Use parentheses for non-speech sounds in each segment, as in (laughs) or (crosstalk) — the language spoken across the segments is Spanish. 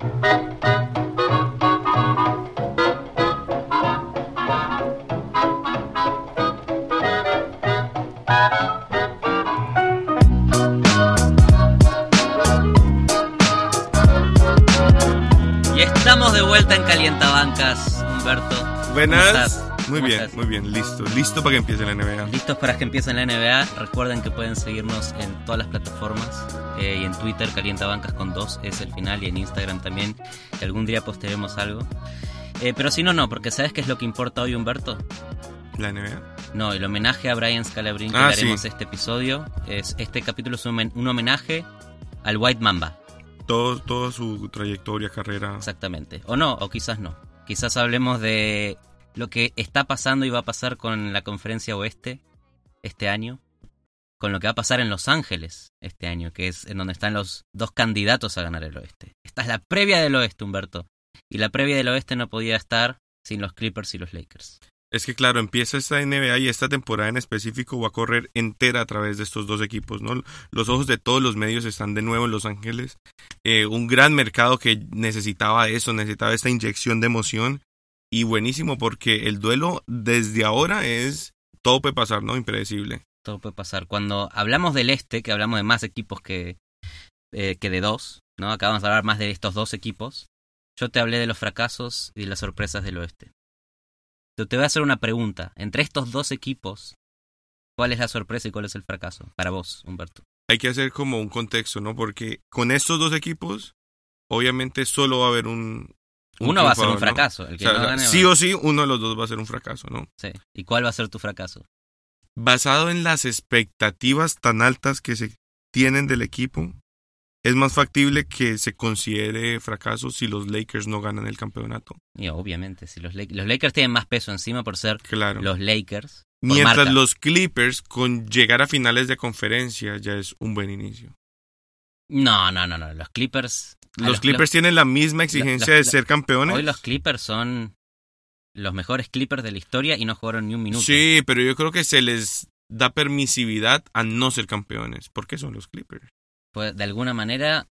Y estamos de vuelta en Calientabancas, Humberto. ¿Cómo Buenas. Muy ¿Cómo bien, estás? muy bien, listo, listo para que empiece la NBA. Listos para que empiece la NBA. Recuerden que pueden seguirnos en todas las plataformas. eh, y en Twitter, Calientabancas con dos es el final. Y en Instagram también. que algún día postearemos algo. Eh, pero si no, no, porque ¿sabes qué es lo que importa hoy, Humberto? La NBA. No, el homenaje a Brian Scalabrine que Ah, haremos sí. este episodio. Es, este capítulo es un, un homenaje al White Mamba. Todo, toda su trayectoria, carrera. Exactamente. O no, o quizás no. Quizás hablemos de lo que está pasando y va a pasar con la conferencia oeste este año. Con lo que va a pasar en Los Ángeles este año, que es en donde están los dos candidatos a ganar el oeste. Esta es la previa del oeste, Humberto. Y la previa del oeste no podía estar sin los Clippers y los Lakers. Es que claro, empieza esta NBA y esta temporada en específico va a correr entera a través de estos dos equipos, ¿no? Los ojos de todos los medios están de nuevo en Los Ángeles. Eh, un gran mercado que necesitaba eso, necesitaba esta inyección de emoción. Y buenísimo porque el duelo desde ahora es todo puede pasar, ¿no? Impredecible. todo puede pasar. Cuando hablamos del este, que hablamos de más equipos que, eh, que de dos, ¿no? Acabamos de hablar más de estos dos equipos. Yo te hablé de los fracasos y las sorpresas del oeste. Yo te voy a hacer una pregunta. Entre estos dos equipos, ¿cuál es la sorpresa y cuál es el fracaso? Para vos, Humberto. Hay que hacer como un contexto, ¿no? Porque con estos dos equipos, obviamente solo va a haber un... un Uno va a ser un fracaso. O que sea, no gane, sí o sí, uno de los dos va a ser un fracaso, ¿no? sí. ¿Y cuál va a ser tu fracaso? basado en las expectativas tan altas que se tienen del equipo, es más factible que se considere fracaso si los Lakers no ganan el campeonato. Y obviamente, si los, Lak- los Lakers tienen más peso encima por ser Claro. los Lakers. Mientras marca. los Clippers, con llegar a finales de conferencia, ya es un buen inicio. No, no, no, no. Los Clippers. Los, Clippers tienen la misma exigencia los- de ser campeones. Hoy los Clippers son los mejores Clippers de la historia y no jugaron ni un minuto. Sí, pero yo creo que se les da permisividad a no ser campeones. ¿Por qué son los Clippers? Pues, de alguna manera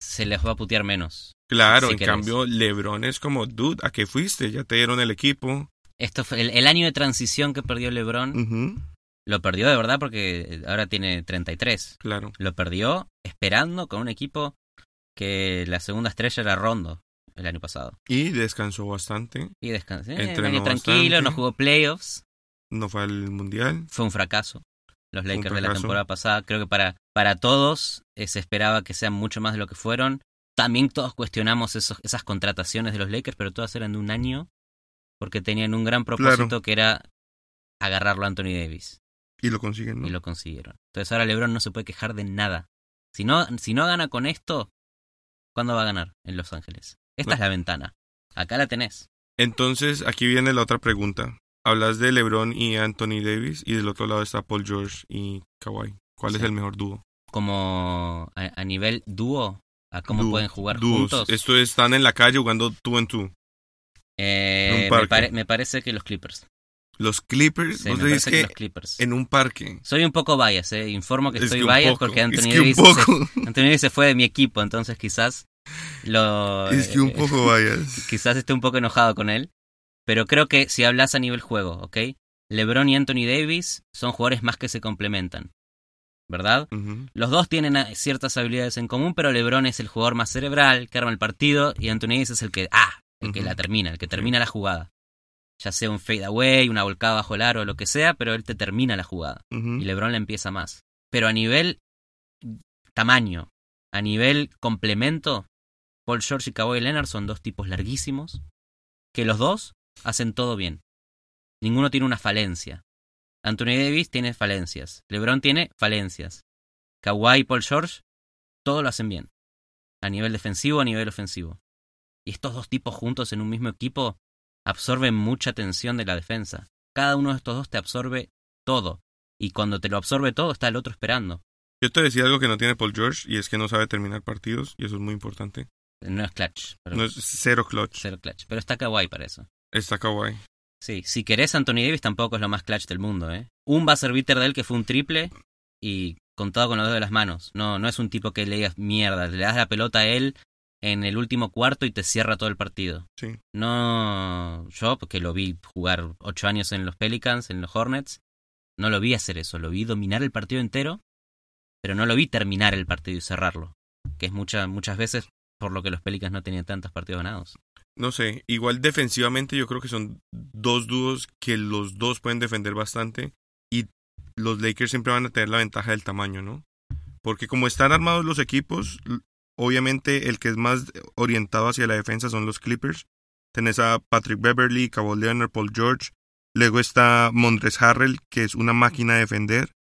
se les va a putear menos. Claro, Si en querés. cambio, LeBron es como, dude, ¿a qué fuiste? Ya te dieron el equipo. Esto fue el, el año de transición que perdió LeBron. Lo perdió de verdad porque ahora tiene 33. Claro. Lo perdió esperando con un equipo que la segunda estrella era Rondo el año pasado. Y descansó bastante. Y descansó. Eh, Entrenó año tranquilo, bastante. no jugó playoffs. No fue al mundial. Fue un fracaso. Los Lakers de la temporada pasada, creo que para, para todos eh, se esperaba que sean mucho más de lo que fueron. También todos cuestionamos esos, esas contrataciones de los Lakers, pero todas eran de un año porque tenían un gran propósito Claro. que era agarrarlo a Anthony Davis Y lo consiguen, ¿no? y lo consiguieron. Entonces ahora LeBron no se puede quejar de nada. Si no, si no gana con esto, ¿cuándo va a ganar en Los Ángeles? Esta No. es la ventana. Acá la tenés. Entonces, aquí viene la otra pregunta. Hablas de LeBron y Anthony Davis y del otro lado está Paul George y Kawhi. ¿Cuál es el mejor dúo? Como a, a nivel dúo, a cómo Dúo. pueden jugar Dúos. juntos. Esto están en la calle jugando tú en tú. Eh, En me, pare- me parece que los Clippers. Los Clippers, Sí, vos que, que los Clippers. en un parque. Soy un poco bias, eh. Informo que Es estoy que bias poco, porque es Anthony que un Davis, se. Anthony Davis se fue de mi equipo, entonces quizás lo (laughs) Es que un eh, poco vayas. (laughs) quizás esté un poco enojado con él, pero creo que si hablas a nivel juego, ¿ok? LeBron y Anthony Davis son jugadores más que se complementan, ¿verdad? Los dos tienen ah, ciertas habilidades en común, pero LeBron es el jugador más cerebral, que arma el partido, y Anthony Davis es el que, ah, el que la termina, el que termina la jugada. Ya sea un fade away, una volcada bajo el aro, lo que sea, pero él te termina la jugada. Y LeBron la empieza más. Pero a nivel tamaño, a nivel complemento, Paul George y Kawhi Leonard son dos tipos larguísimos, que los dos hacen todo bien. Ninguno tiene una falencia. Anthony Davis tiene falencias. LeBron tiene falencias. Kawhi y Paul George, todo lo hacen bien. A nivel defensivo, a nivel ofensivo. Y estos dos tipos juntos en un mismo equipo absorben mucha tensión de la defensa. Cada uno de estos dos te absorbe todo. Y cuando te lo absorbe todo, está el otro esperando. Yo te decía algo que no tiene Paul George y es que no sabe terminar partidos y eso es muy importante. No es clutch, pero No es cero clutch. cero clutch. Pero está Kawhi para eso. Está Kawhi. Sí, si querés Anthony Davis tampoco es lo más clutch del mundo, ¿eh? Un buzzer beater de él que fue un triple y contado con los dedos de las manos. No, no es un tipo que le digas mierda, le das la pelota a él en el último cuarto y te cierra todo el partido. Sí. No, yo, porque lo vi jugar ocho años en los Pelicans, en los Hornets, no lo vi hacer eso, lo vi dominar el partido entero, pero no lo vi terminar el partido y cerrarlo, que es muchas muchas veces por lo que los Pelicans no tenían tantos partidos ganados. No sé, igual defensivamente yo creo que son dos dúos que los dos pueden defender bastante y los Lakers siempre van a tener la ventaja del tamaño, ¿no? Porque como están armados los equipos, obviamente el que es más orientado hacia la defensa son los Clippers. Tenés a Patrick Beverly, Cabo Leonard, Paul George. Luego está Mondres Harrell, que es una máquina de defender.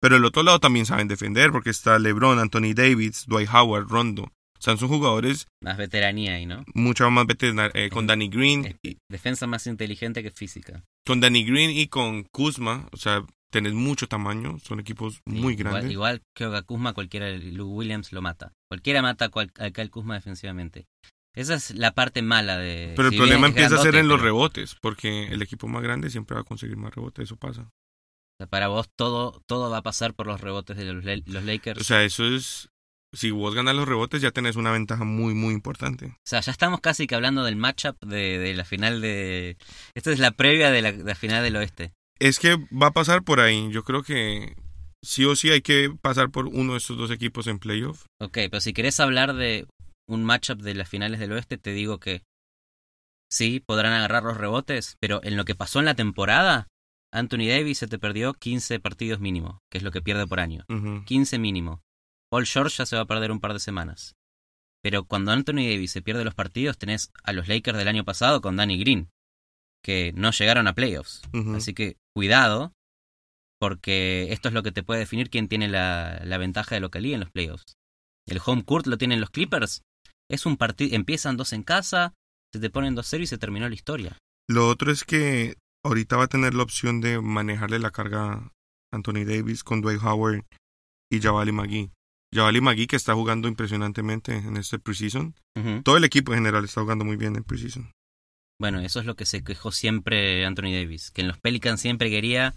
Pero el otro lado también saben defender, porque está LeBron, Anthony Davis, Dwight Howard, Rondo. O sea, son jugadores. Más veteranía ahí, ¿no? Mucho más veteranía. Eh, con Danny Green. defensa más inteligente que física. Con Danny Green y con Kuzma. O sea, tenés mucho tamaño, son equipos muy grandes. Igual, que a Kuzma, cualquiera, Lou Williams lo mata. Cualquiera mata a Kyle Kuzma defensivamente. Esa es la parte mala de... Pero el problema empieza a ser en los rebotes, porque el equipo más grande siempre va a conseguir más rebotes, eso pasa. para vos todo, todo va a pasar por los rebotes de los, los Lakers. O sea, eso es... Si vos ganas los rebotes ya tenés una ventaja muy, muy importante. O sea, ya estamos casi que hablando del matchup de, de la final de... Esta es la previa de la, de la final del oeste. Es que va a pasar por ahí. Yo creo que sí o sí hay que pasar por uno de estos dos equipos en playoff. Ok, pero si querés hablar de un matchup de las finales del oeste, te digo que sí, podrán agarrar los rebotes, pero en lo que pasó en la temporada, Anthony Davis se te perdió 15 partidos mínimo, que es lo que pierde por año. 15 mínimo. Paul George ya se va a perder un par de semanas. Pero cuando Anthony Davis se pierde los partidos, tenés a los Lakers del año pasado con Danny Green, que no llegaron a playoffs. Así que cuidado, porque esto es lo que te puede definir quién tiene la, la ventaja de localía en los playoffs. El home court lo tienen los Clippers. Es un partido, empiezan dos en casa, se te ponen 2-0 y se terminó la historia. Lo otro es que ahorita va a tener la opción de manejarle la carga a Anthony Davis con Dwight Howard y Javali McGee. Javali McGee que está jugando impresionantemente en este preseason. Todo el equipo en general está jugando muy bien en preseason. Bueno, eso es lo que se quejó siempre Anthony Davis, que en los Pelicans siempre quería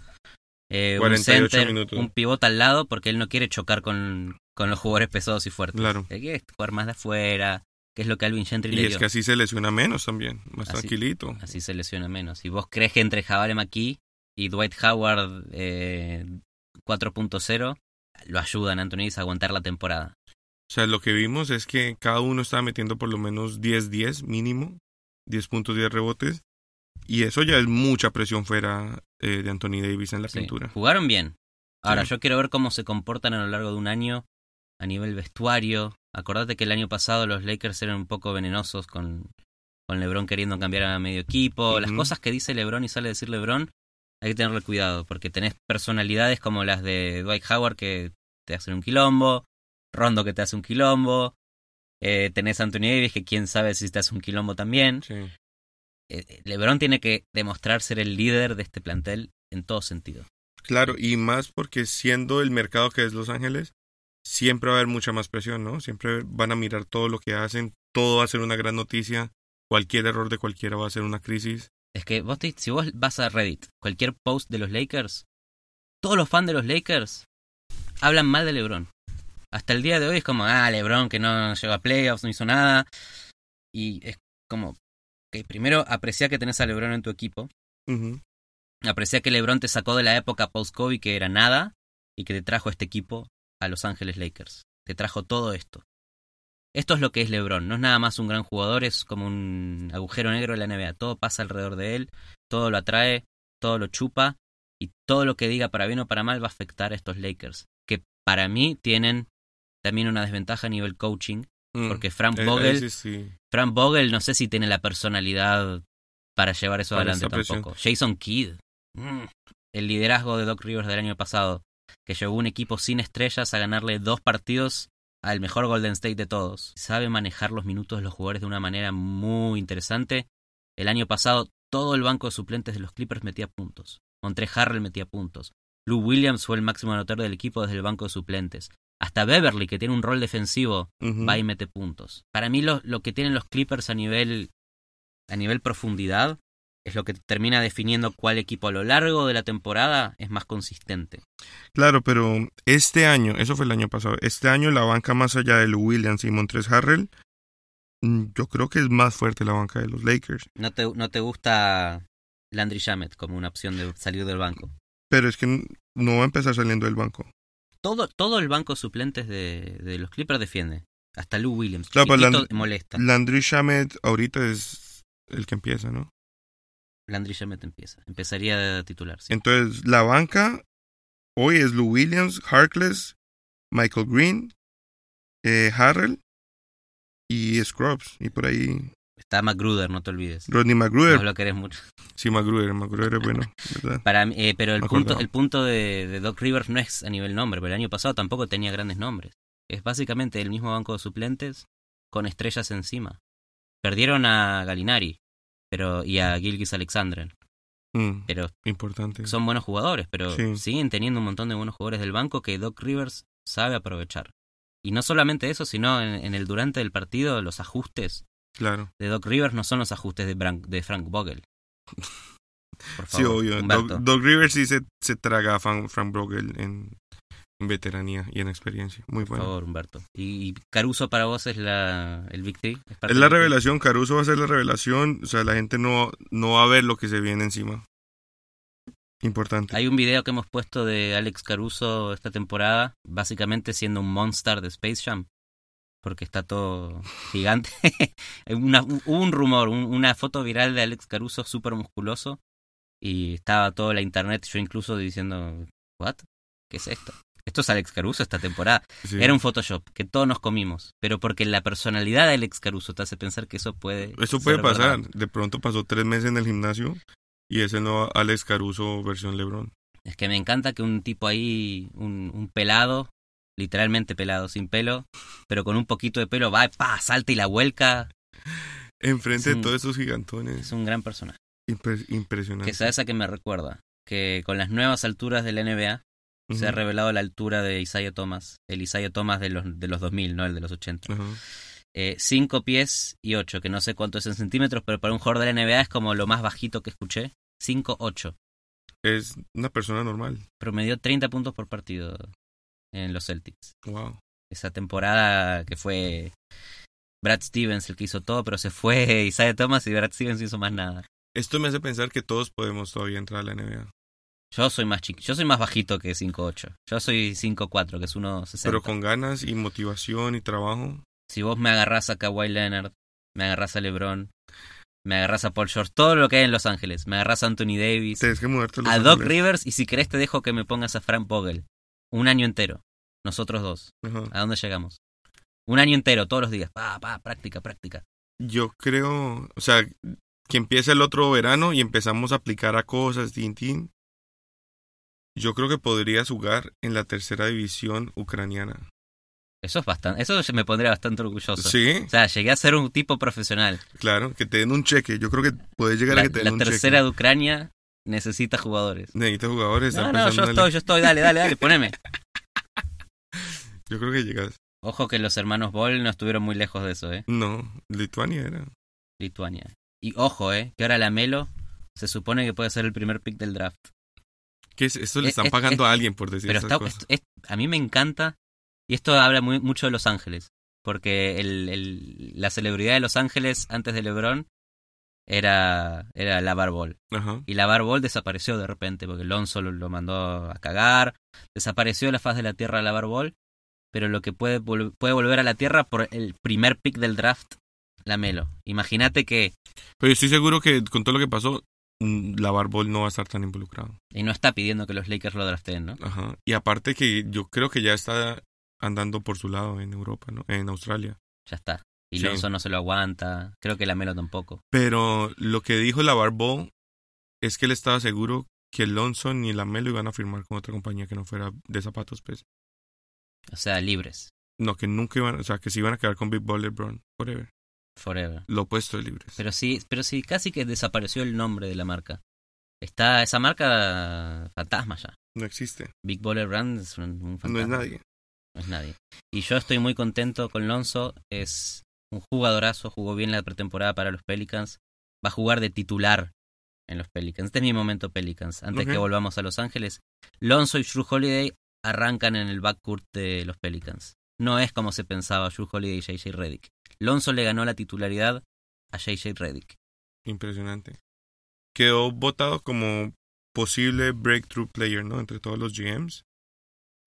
eh, un center, un pivot al lado, porque él no quiere chocar con, con los jugadores pesados y fuertes. Claro. Él quiere jugar más de afuera, que es lo que Alvin Gentry y es que así se lesiona menos también, más tranquilito. Así se lesiona menos. Y vos crees que entre Javale McKee y Dwight Howard eh, 4.0 lo ayudan a Anthony Davis a aguantar la temporada. O sea, lo que vimos es que cada uno estaba metiendo por lo menos 10-10 mínimo 10 puntos, 10 rebotes. Y eso ya es mucha presión fuera eh, de Anthony Davis en la pintura. Jugaron bien. Ahora, yo quiero ver cómo se comportan a lo largo de un año a nivel vestuario. Acordate que el año pasado los Lakers eran un poco venenosos con, con LeBron queriendo cambiar a medio equipo. Las cosas que dice LeBron y sale a decir LeBron, hay que tenerle cuidado, porque tenés personalidades como las de Dwight Howard que te hacen un quilombo, Rondo que te hace un quilombo, eh, tenés a Anthony Davis, que quién sabe si te hace un quilombo también. Eh, eh, LeBron tiene que demostrar ser el líder de este plantel en todo sentido. Claro, y más porque siendo el mercado que es Los Ángeles, siempre va a haber mucha más presión, ¿no? Siempre van a mirar todo lo que hacen, todo va a ser una gran noticia, cualquier error de cualquiera va a ser una crisis. Es que vos si vos vas a Reddit, cualquier post de los Lakers, todos los fans de los Lakers hablan mal de LeBron hasta el día de hoy es como, ah, LeBron que no llegó a playoffs, no hizo nada. Y es como, que primero aprecia que tenés a LeBron en tu equipo. Aprecia que LeBron te sacó de la época post-Kobe que era nada y que te trajo este equipo a Los Ángeles Lakers. Te trajo todo esto. Esto es lo que es LeBron. No es nada más un gran jugador, es como un agujero negro de la NBA. Todo pasa alrededor de él, todo lo atrae, todo lo chupa y todo lo que diga para bien o para mal va a afectar a estos Lakers. Que para mí tienen también una desventaja a nivel coaching, mm, porque Frank Vogel, Frank Vogel no sé si tiene la personalidad para llevar eso adelante tampoco. Jason Kidd, mm, el liderazgo de Doc Rivers del año pasado, que llevó un equipo sin estrellas a ganarle dos partidos al mejor Golden State de todos. Sabe manejar los minutos de los jugadores de una manera muy interesante. El año pasado todo el banco de suplentes de los Clippers metía puntos. Montre Harrell metía puntos. Lou Williams fue el máximo anotador del equipo desde el banco de suplentes. Hasta Beverly, que tiene un rol defensivo, va y mete puntos. Para mí lo, lo, que tienen los Clippers a nivel, a nivel profundidad es lo que termina definiendo cuál equipo a lo largo de la temporada es más consistente. Claro, pero este año, eso fue el año pasado, este año la banca más allá de Williams y Montres Harrell Mm, Yo creo que es más fuerte la banca de los Lakers. ¿No te, no te gusta Landry Shamet como una opción de salir del banco? Pero es que no va a empezar saliendo del banco. Todo, todo el banco suplentes de, de los Clippers defiende. Hasta Lou Williams. Claro, pero Land- molesta. Landry Shamet ahorita es el que empieza, ¿no? Landry Shamet empieza. Empezaría de titular. sí. Entonces, la banca hoy es Lou Williams, Harkless, Michael Green, eh, Harrell y Scrubs. Y por ahí Está McGruder, no te olvides. Rodney No McGruder. lo querés mucho. Sí, McGruder. McGruder es bueno, (laughs) ¿verdad? Para, eh, pero el Me punto, acordaba. el punto de, de Doc Rivers no es a nivel nombre, pero el año pasado tampoco tenía grandes nombres. Es básicamente el mismo banco de suplentes con estrellas encima. Perdieron a Galinari pero, y a Gilgis Alexander, Mm, pero importante. son buenos jugadores, pero Sí. siguen teniendo un montón de buenos jugadores del banco que Doc Rivers sabe aprovechar. Y no solamente eso, sino en, en el durante del partido, los ajustes Claro. de Doc Rivers no son los ajustes de, Bran- de Frank Vogel. Por (laughs) Sí, obvio. Doc, Doc Rivers sí se, se traga a Frank, Frank Vogel en, en veteranía y en experiencia. Muy Por bueno. favor, Humberto. ¿Y, Caruso para vos es la, el Big Three? parte Es la revelación, Caruso va a ser la revelación. O sea, la gente no, no va a ver lo que se viene encima. Importante. Hay un video que hemos puesto de Alex Caruso esta temporada, básicamente siendo un monster de Space Jam, porque está todo gigante. (laughs) Una- hubo un rumor, un- una foto viral de Alex Caruso súper musculoso, y estaba toda la internet, yo incluso diciendo, ¿what? ¿Qué es esto? Esto es Alex Caruso esta temporada. Sí. Era un Photoshop que todos nos comimos, pero porque la personalidad de Alex Caruso te hace pensar que eso puede. Eso puede pasar. verdad. De pronto pasó tres meses en el gimnasio y es el nuevo Alex Caruso versión LeBron. Es que me encanta que un tipo ahí, un, un pelado, literalmente pelado, sin pelo, pero con un poquito de pelo, va, pa, salta y la vuelca. Enfrente Es un- de todos esos gigantones. Es un gran personaje. Impre- impresionante. Que sabes a qué me recuerda. Que con las nuevas alturas de la NBA se ha revelado la altura de Isaiah Thomas. El Isaiah Thomas de los, de los 2000, no el de los 80. Ajá. 5 pies y 8, que no sé cuánto es en centímetros, pero para un jugador de la NBA es como lo más bajito que escuché. 5-8. Es una persona normal. Promedió 30 puntos por partido en los Celtics. Wow. esa temporada que fue Brad Stevens el que hizo todo, pero se fue (laughs) Isaiah Thomas y Brad Stevens no hizo más nada. Esto me hace pensar que todos podemos todavía entrar a la NBA. Yo soy más chico, yo soy más bajito que 5'8. Yo soy 5'4, que es 1'60. Pero con ganas y motivación y trabajo. Si vos me agarrás a Kawhi Leonard, me agarrás a LeBron, me agarrás a Paul George, todo lo que hay en Los Ángeles, me agarrás a Anthony Davis, Tienes que mudarte a a Doc. Rivers y si querés te dejo que me pongas a Frank Vogel. Un año entero. Nosotros dos. Ajá. ¿A dónde llegamos? Un año entero, todos los días. Pa, pa, práctica, práctica. Yo creo, o sea, que empiece el otro verano y empezamos a aplicar a cosas, tin, tin. Yo creo que podrías jugar en la tercera división ucraniana. Eso es bastante, eso me pondría bastante orgulloso. Sí, O sea, llegué a ser un tipo profesional. claro, que te den un cheque. Yo creo que puedes llegar La, a que te den la un tercera cheque. de Ucrania necesita jugadores. Necesitas jugadores. No, no, yo estoy, yo estoy, dale, dale, dale, (laughs) poneme. Yo creo que llegas. Ojo que los hermanos Ball no estuvieron muy lejos de eso, eh. No, Lituania era. Lituania. Y ojo, eh, que ahora la Melo se supone que puede ser el primer pick del draft. ¿Qué es? Esto le Es- están es- pagando es- a alguien por decir Pero está, cosas. es- es- a mí me encanta, y esto habla muy, mucho de Los Ángeles, porque el, el- la celebridad de Los Ángeles antes de LeBron era, era Lavar. Ajá. Y Lavar Ball desapareció de repente, porque Lonzo lo, lo mandó a cagar, desapareció de la faz de la Tierra Lavar Ball, pero lo que puede, vol- puede volver a la Tierra por el primer pick del draft, la Melo. Imagínate que, Pero estoy seguro que con todo lo que pasó, mm, la Barbol no va a estar tan involucrado. y no está pidiendo que los Lakers lo drafteen, ¿no? Ajá. Y aparte que yo creo que ya está andando por su lado en Europa, ¿no? En Australia. Ya está. Y Sí. Lonzo no se lo aguanta, creo que la Melo tampoco. Pero lo que dijo la Barbol es que él estaba seguro que Lonzo ni la Melo iban a firmar con otra compañía que no fuera de zapatos, pues. O sea, libres, No, que nunca iban, o sea, que se iban a quedar con Big Ball LeBron, forever. forever. Lo opuesto de libres. Pero sí, pero sí, casi que desapareció el nombre de la marca. Está esa marca fantasma ya. No existe. Big Baller Brand es un, un fantasma. No es nadie. No es nadie. Y yo estoy muy contento con Lonzo. Es un jugadorazo. Jugó bien la pretemporada para los Pelicans. Va a jugar de titular en los Pelicans. Este es mi momento Pelicans. Antes que volvamos a Los Ángeles. Lonzo y Drew Holiday arrancan en el backcourt de los Pelicans. No es como se pensaba Drew Holiday y JJ Redick. Lonzo le ganó la titularidad a JJ Redick. Impresionante. Quedó votado como posible breakthrough player, ¿no? Entre todos los GMs.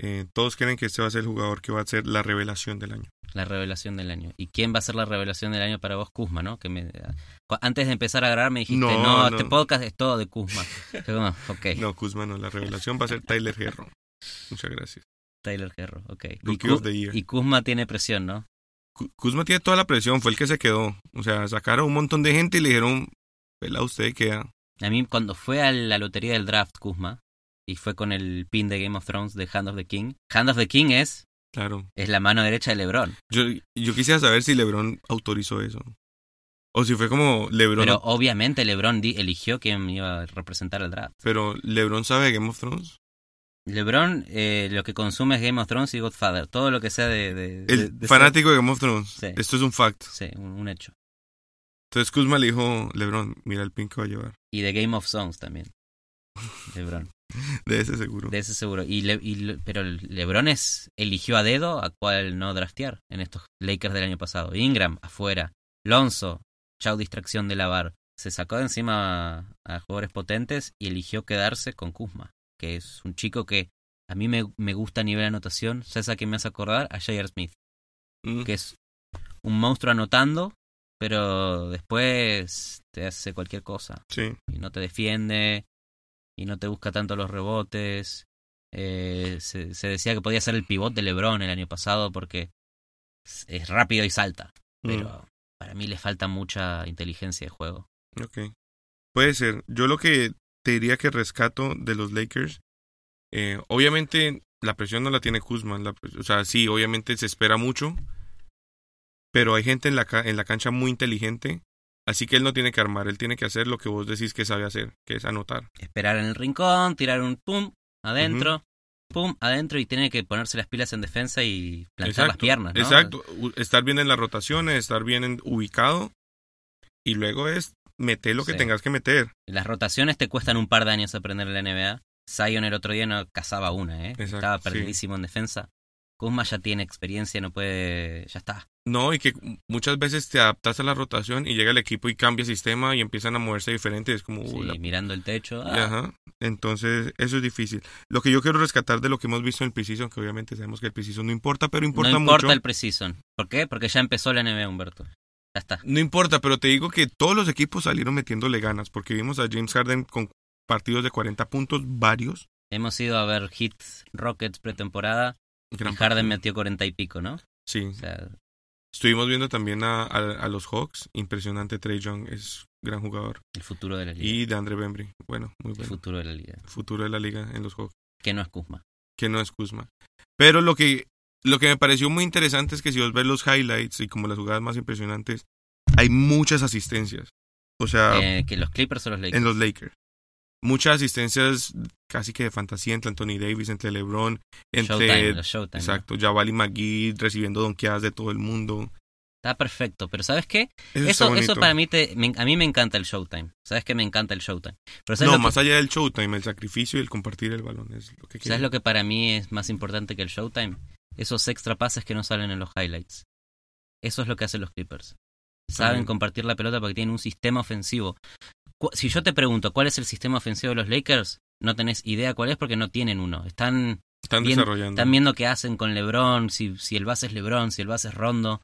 Eh, todos creen que este va a ser el jugador que va a ser la revelación del año. La revelación del año. ¿Y quién va a ser la revelación del año para vos, Kuzma, no? Que me, antes de empezar a grabar me dijiste, no, No, este no. podcast es todo de Kuzma. (laughs) Yo como, ok, No, Kuzma no. La revelación va a ser Tyler Herro. Muchas gracias. Tyler Herro, ok. Y, Rookie Ku- of the Year. y Kuzma tiene presión, ¿no? Ku- Kuzma tiene toda la presión. Fue el que se quedó. O sea, sacaron un montón de gente y le dijeron, ¿verdad? Usted queda. A mí cuando fue a la lotería del draft, Kuzma, y fue con el pin de Game of Thrones de Hand of the King. Hand of the King es, Claro. es la mano derecha de LeBron. Yo, yo quisiera saber si LeBron autorizó eso. O si fue como LeBron. Pero obviamente LeBron eligió quién iba a representar el draft. pero LeBron sabe de Game of Thrones. LeBron eh, lo que consume es Game of Thrones y Godfather. Todo lo que sea de... El de fanático de Game of Thrones. Sí. Esto es un fact. Sí, un, un hecho. Entonces Kuzma le dijo, LeBron, mira el pin que va a llevar. Y de Game of Songs también. (laughs) LeBron. De ese seguro. De ese seguro. Y, Le- y Le- pero LeBron es, eligió a dedo a cuál no draftear en estos Lakers del año pasado. Ingram, afuera. Lonzo, chau distracción de lavar. Se sacó de encima a, a jugadores potentes y eligió quedarse con Kuzma, que es un chico que a mí me, me gusta a nivel de anotación. ¿Sabes a quién me hace acordar? A J.R. Smith, Mm. que es un monstruo anotando, pero después te hace cualquier cosa Sí. y no te defiende y no te busca tanto los rebotes. Eh, se, se decía que podía ser el pivot de LeBron el año pasado porque es, es rápido y salta, pero para mí le falta mucha inteligencia de juego. Mm, ok. Puede ser. Yo lo que te diría que rescato de los Lakers, eh, obviamente la presión no la tiene Kuzma. la pres- o sea, sí, obviamente se espera mucho, pero hay gente en la, en la cancha muy inteligente, así que él no tiene que armar, él tiene que hacer lo que vos decís que sabe hacer, que es anotar. Esperar en el rincón, tirar un pum adentro, pum adentro y tiene que ponerse las pilas en defensa y plantar las piernas. ¿no? Exacto. Estar bien en las rotaciones, estar bien en- ubicado, y luego es meter lo que tengas que meter. Las rotaciones te cuestan un par de años aprender en la NBA. Zion el otro día no cazaba una, ¿eh? Exacto, Estaba sí. perdidísimo en defensa. Kuzma ya tiene experiencia, no puede... Ya está. No, y que muchas veces te adaptas a la rotación y llega el equipo y cambia sistema y empiezan a moverse diferente. Es como, Sí, la- mirando el techo. ah, ajá. Entonces, eso es difícil. Lo que yo quiero rescatar de lo que hemos visto en el precision, que obviamente sabemos que el precision no importa, pero importa no importa mucho. el precision. ¿Por qué? Porque ya empezó la NBA, Humberto. Ya está. No importa, pero te digo que todos los equipos salieron metiéndole ganas, porque vimos a James Harden con partidos de 40 puntos, varios. Hemos ido a ver Hits Rockets pretemporada Gran y Harden partido. metió cuarenta y pico, ¿no? Sí. O sea, Estuvimos viendo también a, a- a los Hawks. Impresionante, Trey Young es gran jugador. el futuro de la liga. Y de Andre Bembry. Bueno, muy el bueno. futuro de la liga. Futuro de la liga en los Hawks. Que no es Kuzma. que no es Kuzma. Pero lo que, lo que me pareció muy interesante es que si vos ves los highlights y como las jugadas más impresionantes, hay muchas asistencias. O sea, Eh, que los Clippers o los Lakers. en los Lakers. Muchas asistencias casi que de fantasía entre Anthony Davis, entre LeBron, entre... Showtime. ¿no? Exacto, Javali McGee recibiendo donkeadas de todo el mundo. Está perfecto, pero ¿sabes qué? Eso, Eso, para mí, te, me- a mí me encanta el Showtime. ¿Sabes que me encanta el Showtime? Pero ¿sabes, No, que, más allá del showtime, el sacrificio y el compartir el balón es lo que ¿sabes quiero. lo que para mí es más importante que el Showtime? Esos extra pases que no salen en los highlights. Eso es lo que hacen los Clippers. Saben También. compartir la pelota porque tienen un sistema ofensivo. Si yo te pregunto cuál es el sistema ofensivo de los Lakers, no tenés idea cuál es porque no tienen uno. Están, Están bien- desarrollando. están viendo qué hacen con LeBron, si, si el base es LeBron, si el base es Rondo,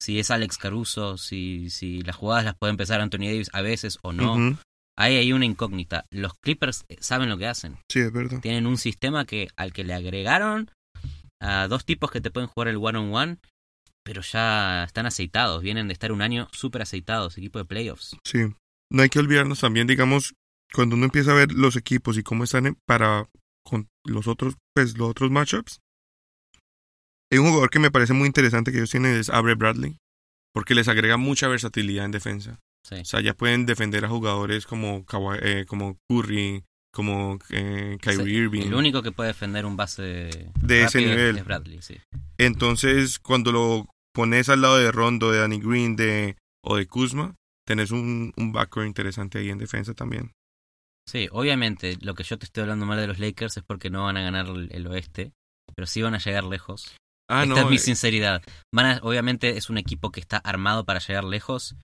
si es Alex Caruso, si, si las jugadas las puede empezar Anthony Davis a veces o no. Hay ahí una incógnita. Los Clippers eh, saben lo que hacen. Sí, es verdad. Tienen un sistema que al que le agregaron a dos tipos que te pueden jugar el one on one, pero ya están aceitados. Vienen de estar un año súper aceitados, equipo de playoffs. Sí. No hay que olvidarnos también, digamos, cuando uno empieza a ver los equipos y cómo están en- para con los otros, pues los otros matchups. Hay un jugador que me parece muy interesante que ellos tienen es Abre Bradley, porque les agrega mucha versatilidad en defensa. Sí. O sea, ya pueden defender a jugadores como eh, como Curry, como eh, Kyrie Sí, Irving. El único que puede defender un base De ese rápido es- nivel. es Bradley, sí. Entonces, cuando lo pones al lado de Rondo, de Danny Green, de o de Kuzma, tenés un, un interesante ahí en defensa también. Sí, obviamente lo que yo te estoy hablando mal de los Lakers es porque no van a ganar el, el oeste, pero sí van a llegar lejos. Ah, Esta no. es mi eh, sinceridad. Van a- obviamente es un equipo que está armado para llegar lejos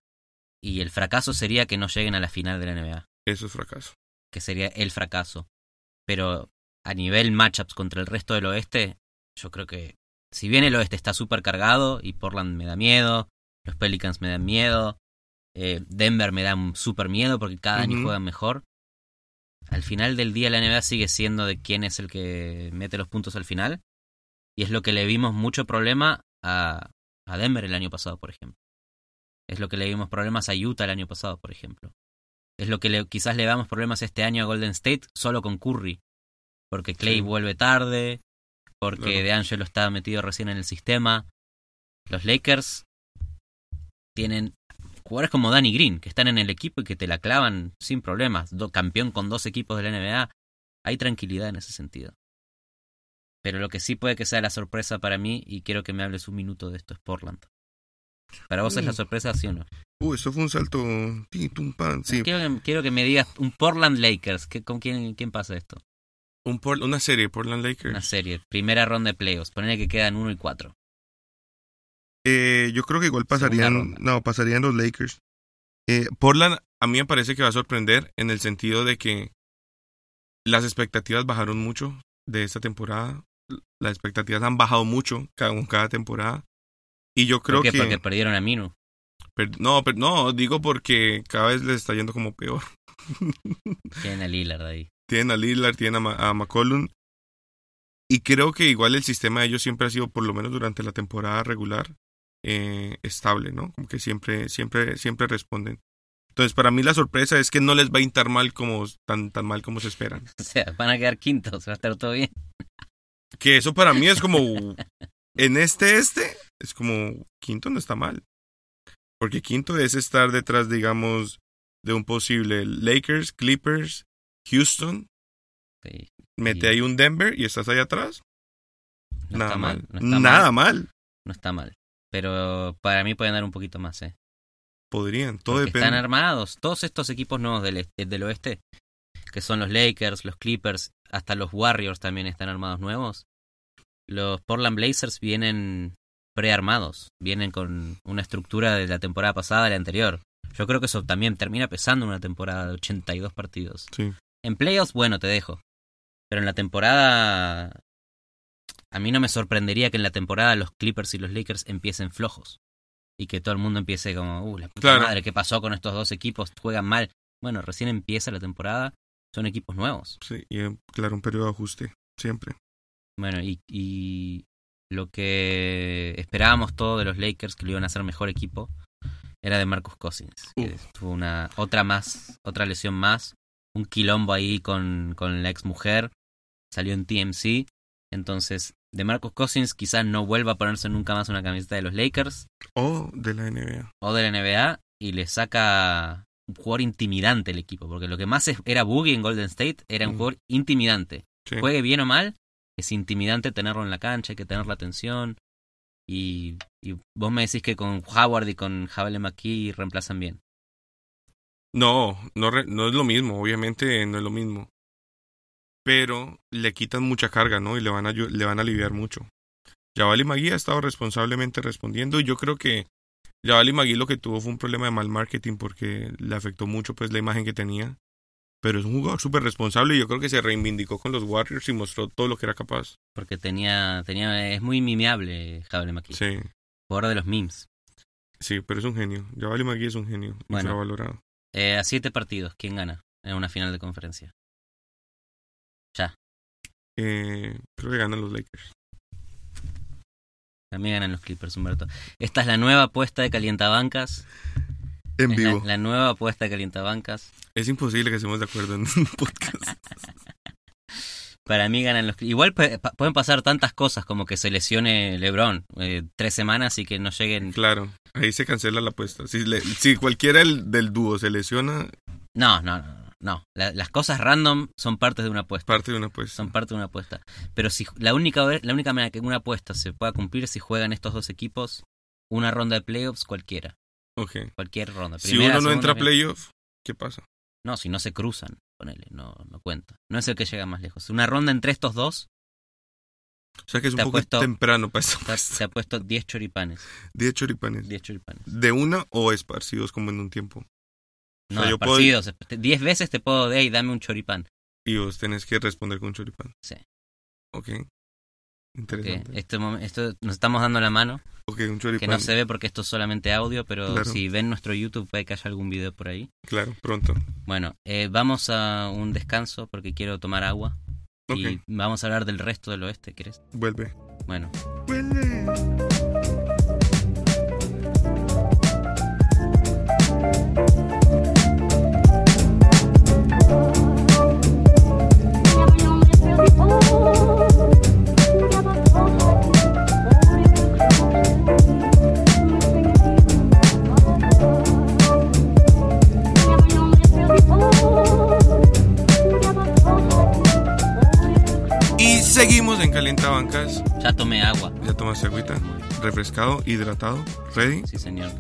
y el fracaso sería que no lleguen a la final de la NBA, eso es fracaso. que sería el fracaso. Pero a nivel matchups contra el resto del oeste, yo creo que si bien el oeste está súper cargado y Portland me da miedo, los Pelicans me dan miedo, eh, Denver me da un súper miedo porque cada año juegan mejor. Al final del día la NBA sigue siendo de quién es el que mete los puntos al final. Y es lo que le vimos mucho problema a, a Denver el año pasado, por ejemplo. Es lo que le vimos problemas a Utah el año pasado, por ejemplo. Es lo que le- quizás le damos problemas este año a Golden State solo con Curry. Porque Clay Sí. vuelve tarde, porque Claro. DeAngelo está metido recién en el sistema. Los Lakers tienen jugadores como Danny Green, que están en el equipo y que te la clavan sin problemas. Do- campeón con dos equipos de la NBA. Hay tranquilidad en ese sentido. Pero lo que sí puede que sea la sorpresa para mí, y quiero que me hables un minuto de esto, es Portland. ¿Para vos es la sorpresa, sí o no? Uh, esto fue un salto. pan, Sí, Quiero, que, quiero que me digas un Portland Lakers. ¿qué- ¿Con quién, quién pasa esto? un una serie, Portland Lakers. Una serie. Primera ronda de playoffs. Ponele que quedan 1 y 4. Eh, yo creo que igual pasarían. No, pasarían los Lakers. Eh, Portland a mí me parece que va a sorprender en el sentido de que las expectativas bajaron mucho de esta temporada. Las expectativas han bajado mucho cada, cada temporada. Y yo creo ¿Por qué? que. Porque perdieron a per- no, per- no, digo porque cada vez les está yendo como peor. (laughs) Tienen a Lillard ahí. tienen a Lillard, tienen a, a McCollum. Y creo que igual el sistema de ellos siempre ha sido, por lo menos durante la temporada regular, eh, estable, ¿no? Como que siempre, siempre, siempre responden. Entonces, para mí la sorpresa es que no les va a intar mal como tan, tan mal como se esperan. (laughs) O sea, van a quedar quintos. Va a estar todo bien. Que eso para mí es como en este este es como quinto no está mal. Porque quinto es estar detrás, digamos, de un posible Lakers, Clippers, Houston, Sí, mete ahí un Denver y estás ahí atrás. no Nada está mal. mal. No está Nada mal. mal. No está mal. Pero para mí pueden dar un poquito más, ¿eh? Podrían, todo Porque depende. están armados. Todos estos equipos nuevos del, este- del oeste, que son los Lakers, los Clippers, hasta los Warriors también están armados nuevos. Los Portland Blazers vienen prearmados, vienen con una estructura de la temporada pasada, de la anterior. Yo creo que eso también termina pesando una temporada de 82 partidos. Sí. En playoffs, bueno, te dejo. Pero en la temporada... A mí no me sorprendería que en la temporada los Clippers y los Lakers empiecen flojos. Y que todo el mundo empiece como, uh, la puta Claro. madre, ¿qué pasó con estos dos equipos? Juegan mal. Bueno, recién empieza la temporada, son equipos nuevos. Sí, y eh, claro, un periodo de ajuste, siempre. Bueno, y, y lo que esperábamos todo de los Lakers, que lo iban a hacer mejor equipo, era de Marcus Cousins. Que tuvo una, otra más, otra lesión más, un quilombo ahí con, con la ex mujer, salió en TMC. Entonces, de Marcus Cousins quizás no vuelva a ponerse nunca más una camiseta de los Lakers O de la NBA. o de la NBA y le saca un jugador intimidante el equipo, porque lo que más era Boogie en Golden State era un Mm. jugador intimidante Sí. juegue bien o mal, es intimidante tenerlo en la cancha, hay que tener la atención. Y, y vos me decís que con Howard y con Javel McKee reemplazan bien. No, no, no es lo mismo, obviamente no es lo mismo. Pero le quitan mucha carga, ¿no? Y le van a, le van a aliviar mucho. Javali Magui ha estado responsablemente respondiendo y yo creo que Javali Magui lo que tuvo fue un problema de mal marketing porque le afectó mucho pues la imagen que tenía. Pero es un jugador súper responsable y yo creo que se reivindicó con los Warriors y mostró todo lo que era capaz. Porque tenía, tenía, es muy mimeable Javel McKee. Sí, Jugador de los memes. sí, pero es un genio. Javali Magui es un genio, Bueno. infravalorado. Eh, a siete partidos, ¿quién gana en una final de conferencia? Eh, creo que ganan los Lakers. también ganan los Clippers, Humberto. Esta es la nueva apuesta de Calientabancas. En Es vivo. La, nueva apuesta de Calientabancas. Es imposible que estemos de acuerdo en un podcast. (laughs) Para mí ganan los Clippers. Igual pueden pasar tantas cosas como que se lesione LeBron eh, tres semanas y que no lleguen. Claro, ahí se cancela la apuesta. Si, le- si cualquiera del, del dúo se lesiona, No, no, no. No. La- las cosas random son parte de una apuesta. parte de una apuesta. Son parte de una apuesta. Pero si la única la única manera que una apuesta se pueda cumplir es si juegan estos dos equipos una ronda de playoffs cualquiera. Ok. Cualquier ronda. Si uno no entra a segunda, playoff, ¿qué pasa? No, si no se cruzan, ponele, no, no cuenta. No es el que llega más lejos. Una ronda entre estos dos O sea que es un poco apuesto- temprano para esta Te, te ha puesto 10 choripanes. (laughs) 10 choripanes. 10 choripanes. ¿De una o esparcidos como en un tiempo? No, sea, yo puedo-. 10 veces te puedo de, hey, dame un choripán. Y vos tenés que responder con un choripán. Sí. Ok. Que Interesante. este momen- esto nos estamos dando la mano, Ok, un que choripán. no se ve porque esto es solamente audio, pero Claro. si ven nuestro YouTube puede que haya algún video por ahí. Claro, pronto. Bueno, eh, vamos a un descanso porque quiero tomar agua. Ok, Y vamos a hablar del resto del oeste, ¿querés? vuelve. Bueno, Vuelve. Seguimos en Calientabancas. ya tomé agua. Ya tomaste agüita. Refrescado, hidratado, ready. Sí, señor.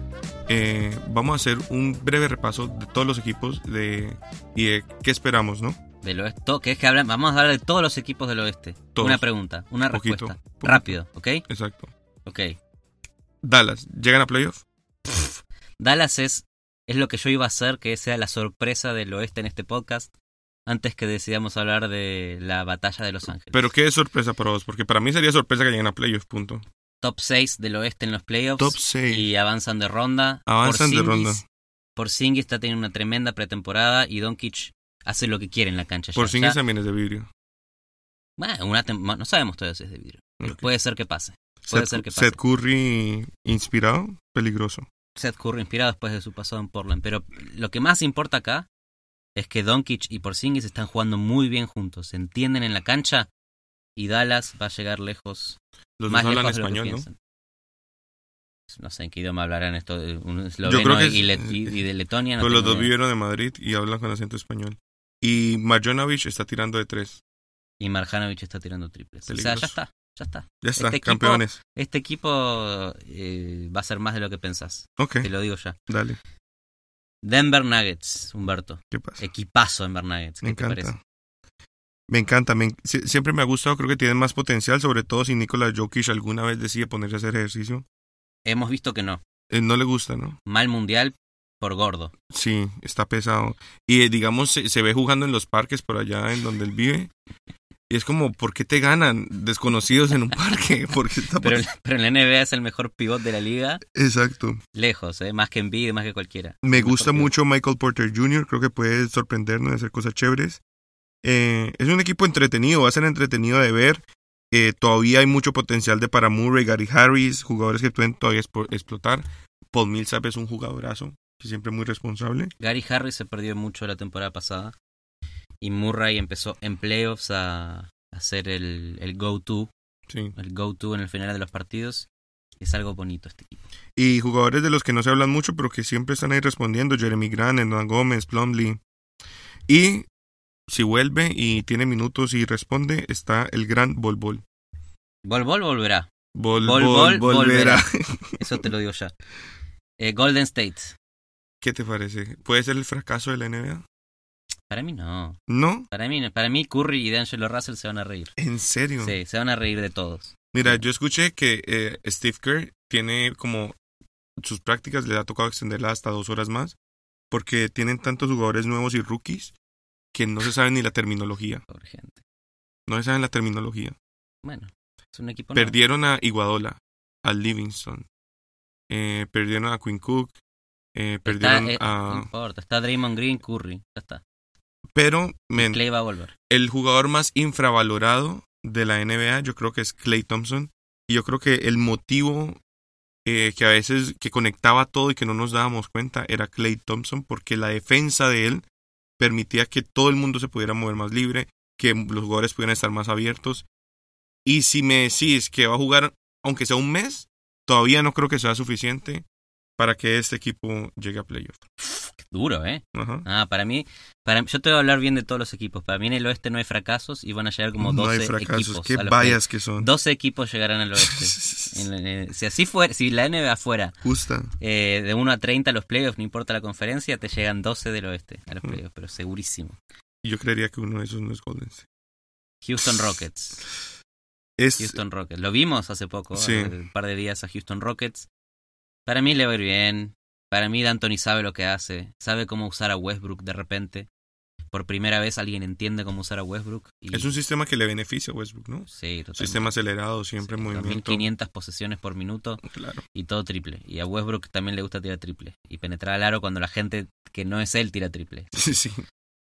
Eh, vamos a hacer un breve repaso de todos los equipos de y de qué esperamos, ¿no? Del oeste. to- ¿Querés que hablen? Vamos a hablar de todos los equipos del oeste. Todos. Una pregunta, una respuesta. poquito. Rápido, ¿ok? Exacto. Ok. Dallas, ¿llegan a playoff? Dallas es, es lo que yo iba a hacer, que sea la sorpresa del oeste en este podcast, antes que decidamos hablar de la batalla de Los Ángeles. Pero qué es sorpresa para vos, porque para mí sería sorpresa que lleguen a playoff, punto. Top 6 del oeste en los playoffs. Top 6. Y avanzan de ronda. Avanzan de Porzingis- ronda. Porzingis está teniendo una tremenda pretemporada y Doncic hace lo que quiere en la cancha. Por Ya- también es de vidrio. Bueno, una no sabemos todavía si es de vidrio. Pero puede ser que pase. Puede Seth, ser que pase. Seth Curry inspirado, peligroso. Seth Curry inspirado después de su pasado en Portland. Pero lo que más importa acá es que Doncic y Porzingis están jugando muy bien juntos. Se entienden en la cancha y Dallas va a llegar lejos. Los más dos hablan lejos de lo que ¿no? piensan. No sé en qué idioma hablarán esto. eh, Un esloveno creo que y, es- le- y- y de Letonia. No los dos vivieron de Madrid y hablan con acento español. Y Marjanovic está tirando de tres. Y Marjanovic está tirando triples. O sea, ya está. Ya está. Ya está, Este equipo- campeones. Este equipo eh, va a ser más de lo que pensás. Ok, Te lo digo ya. dale. Denver Nuggets, Humberto. ¿Qué pasa? Equipazo Denver Nuggets. ¿Qué Me te parece? encanta. Me encanta, me siempre me ha gustado, creo que tienen más potencial, sobre todo si Nikola Jokic alguna vez decide ponerse a hacer ejercicio. Hemos visto que no. Eh, no le gusta, ¿no? Mal mundial por gordo. Sí, está pesado. Y eh, digamos, se, se ve jugando en los parques por allá en donde él vive. Y es como, ¿por qué te ganan desconocidos en un parque? (laughs) Porque está Pero, pero en la NBA es el mejor pivot de la liga. Exacto. Lejos, ¿eh? Más que Embiid, más que cualquiera. Me El gusta pivot. mucho Michael Porter Jr., creo que puede sorprendernos y hacer cosas chéveres. Eh, es un equipo entretenido, va a ser entretenido de ver. Eh, todavía hay mucho potencial de para Murray, Gary Harris, jugadores que pueden todavía explotar. Paul Millsap es un jugadorazo, que siempre muy responsable. Gary Harris se perdió mucho la temporada pasada. Y Murray empezó en playoffs a, hacer el, el go-to. Sí. El go-to en el final de los partidos. Es algo bonito este equipo. Y jugadores de los que no se hablan mucho, pero que siempre están ahí respondiendo, Jeremy Grant, Hernan Gómez, Plumlee. Y si vuelve y tiene minutos y responde, está el gran Bol Bol. Bol Bol volverá. Bol Bol Bol, Bol volverá. (laughs) Eso te lo digo ya. Eh, Golden State. ¿Qué te parece? ¿Puede ser el fracaso de la NBA? Para mí no. ¿No? Para mí, no. para mí Curry y D'Angelo Russell se van a reír. ¿En serio? Sí, se van a reír de todos. Mira, yo escuché que eh, Steve Kerr tiene como sus prácticas, le ha tocado extenderla hasta dos horas más, porque tienen tantos jugadores nuevos y rookies que no se sabe ni la terminología. Pobre gente. No se saben la terminología. Bueno, es un equipo nuevo. Perdieron a Iguadola, a Livingston, eh, perdieron a Quinn Cook, eh, Está, perdieron eh, No a... importa. Está Draymond Green, Curry. Ya está. Pero, men, Clay va a volver. el jugador más infravalorado de la NBA yo creo que es Clay Thompson. Y yo creo que el motivo eh, que a veces que conectaba todo y que no nos dábamos cuenta era Clay Thompson porque la defensa de él permitía que todo el mundo se pudiera mover más libre, que los jugadores pudieran estar más abiertos. Y si me decís que va a jugar, aunque sea un mes, todavía no creo que sea suficiente para que este equipo llegue a playoff. Duro, ¿eh? Ajá. Ah, para mí, para, yo te voy a hablar bien de todos los equipos. Para mí en el oeste no hay fracasos y van a llegar como 12 no hay fracasos, equipos. qué vallas que son. playoffs. 12 equipos llegarán al oeste. (laughs) En- en- si así fuera, si la NBA fuera Justa. eh, de 1 a 30 a los playoffs, no importa la conferencia, te llegan 12 del oeste a los Mm. playoffs, pero segurísimo. Yo creería que uno de esos no es Golden State. Houston Rockets. Es, Houston Rockets. Lo vimos hace poco, Sí. hace un par de días a Houston Rockets. Para mí le va a ir bien. Para mí D'Antoni sabe lo que hace. Sabe cómo usar a Westbrook de repente. Por primera vez alguien entiende cómo usar a Westbrook. Y, es un sistema que le beneficia a Westbrook, ¿no? sí, totalmente. Sistema acelerado, siempre en Sí, movimiento. 2500 posesiones por minuto Claro. y todo triple. Y a Westbrook también le gusta tirar triple. Y penetrar al aro cuando la gente que no es él tira triple. (laughs) Sí, sí.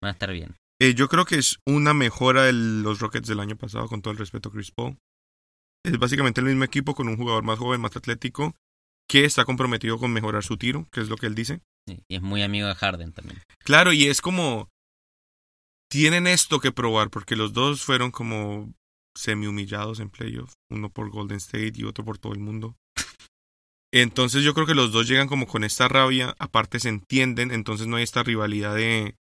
Van a estar bien. Eh, yo creo que es una mejora de los Rockets del año pasado, con todo el respeto a Chris Paul. Es básicamente el mismo equipo con un jugador más joven, más atlético, que está comprometido con mejorar su tiro, que es lo que él dice. Y es muy amigo de Harden también. Claro, y es como. Tienen esto que probar, porque los dos fueron como semi humillados en playoff. Uno por Golden State y otro por todo el mundo. Entonces yo creo que los dos llegan como con esta rabia, aparte se entienden, entonces no hay esta rivalidad de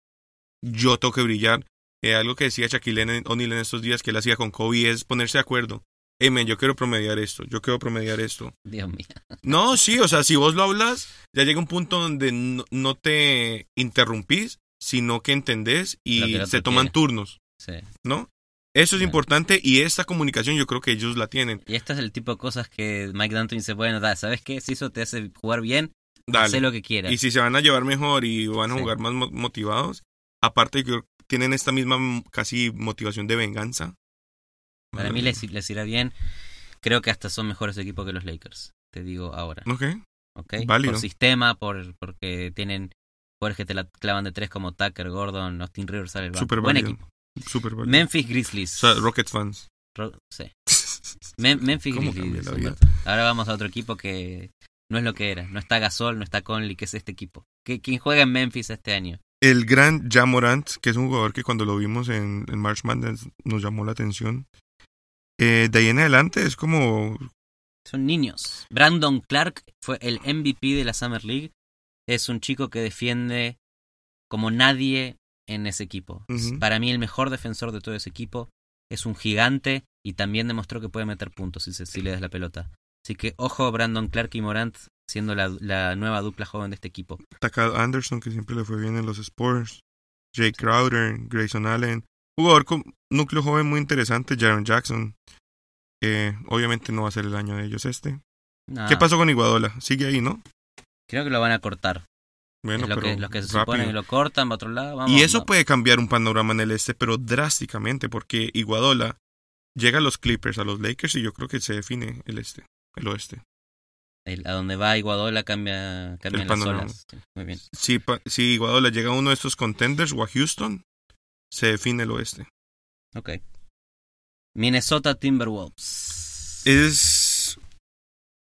yo tengo que brillar. Eh, algo que decía Shaquille O'Neal en estos días que él hacía con Kobe es ponerse de acuerdo. Hey, man, yo quiero promediar esto, yo quiero promediar esto. Dios mío. No, sí, o sea, si vos lo hablas, ya llega un punto donde no, no te interrumpís, sino que entendés y que se toman turnos, Sí. ¿no? Eso es importante y esta comunicación yo creo que ellos la tienen. Y esto es el tipo de cosas que Mike D'Antoni se puede notar. ¿Sabes qué? Si eso te hace jugar bien, Dale. sé lo que quieras. Y si se van a llevar mejor y van a Sí. jugar más mo- motivados, aparte que tienen esta misma casi motivación de venganza. Para mí les, les irá bien. Creo que hasta son mejores equipos que los Lakers. Te digo ahora. Ok, ¿ok? válido. Por sistema, por porque tienen jugadores que te la clavan de tres como Tucker, Gordon, Austin Rivers, sale. Súper Buen equipo. válido. Memphis Grizzlies. O sea, Rockets fans. Ro- sí. (laughs) Mem- Memphis ¿Cómo Grizzlies. Ahora vamos a otro equipo que no es lo que era. No está Gasol, no está Conley, que es este equipo. ¿Qué- ¿Quién juega en Memphis este año? El gran Jamorant, que es un jugador que cuando lo vimos en, en March Madness nos llamó la atención. Eh, de ahí en adelante es como Son niños. Brandon Clark fue el MVP de la Summer League. Es un chico que defiende como nadie en ese equipo. Para mí el mejor defensor de todo ese equipo. Es un gigante y también demostró que puede meter puntos si, le das la pelota. Así que ojo Brandon Clark y Morant siendo la, la nueva dupla joven de este equipo. Takal Anderson, que siempre le fue bien en los Spurs. Jake Crowder, Grayson Allen. Jugador con núcleo joven muy interesante, Jaron Jackson. Eh, obviamente no va a ser el año de ellos este. No, ¿Qué pasó con Iguadola? Sigue ahí, ¿no? Creo que lo van a cortar. Bueno, es lo pero que, los que se rápido. supone que lo cortan, va a otro lado. Vamos, Y eso vamos. puede cambiar un panorama en el este, pero drásticamente, porque Iguadola llega a los Clippers, a los Lakers, y yo creo que se define el este, el oeste. El- a donde va Iguadola cambia, El las panorama. olas. Sí, muy bien. Si, pa- si Iguadola llega a uno de estos contenders o a Houston, se define el oeste. Ok. Minnesota Timberwolves. Es,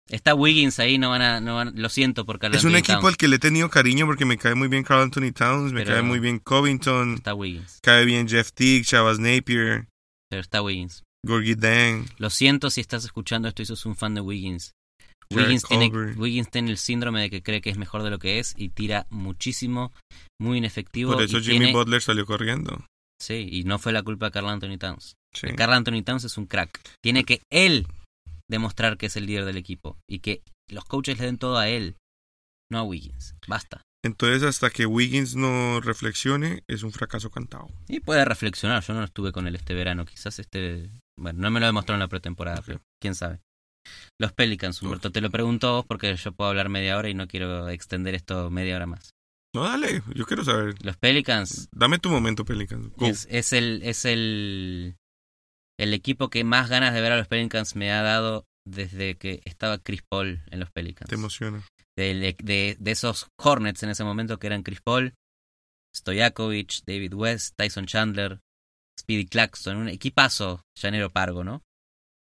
Está Wiggins ahí, no van a, no van, lo siento por Carl es un Anthony equipo Towns. al que le he tenido cariño porque me cae muy bien Carl Anthony Towns, me Pero- cae muy bien Covington, Está Wiggins, cae bien Jeff Teague, Chavas Napier, pero está Wiggins. Gorgie Dang. Lo siento si estás escuchando esto y sos un fan de Wiggins. Wiggins tiene, Culver. Wiggins tiene el síndrome de que cree que es mejor de lo que es y tira muchísimo, muy inefectivo. Por eso y Jimmy tiene- Butler salió corriendo. Sí, y no fue la culpa de Carl Anthony Towns. Sí. Carl Anthony Towns es un crack. Tiene que él demostrar que es el líder del equipo y que los coaches le den todo a él, no a Wiggins. Basta. Entonces, hasta que Wiggins no reflexione, es un fracaso cantado. Y puede reflexionar. Yo no estuve con él este verano. Quizás este. Bueno, no me lo demostró en la pretemporada, pero quién sabe. Los Pelicans, Humberto, te lo pregunto a vos porque yo puedo hablar media hora y no quiero extender esto media hora más. No, dale, yo quiero saber. Los Pelicans Dame tu momento, Pelicans. Go. es, es el es el el equipo que más ganas de ver a los Pelicans me ha dado desde que estaba Chris Paul en los Pelicans. Te emociona. de, de, de esos Hornets en ese momento que eran Chris Paul, Stojakovic, David West, Tyson Chandler, Speedy Claxton, un equipazo, Llanero Pargo, ¿no?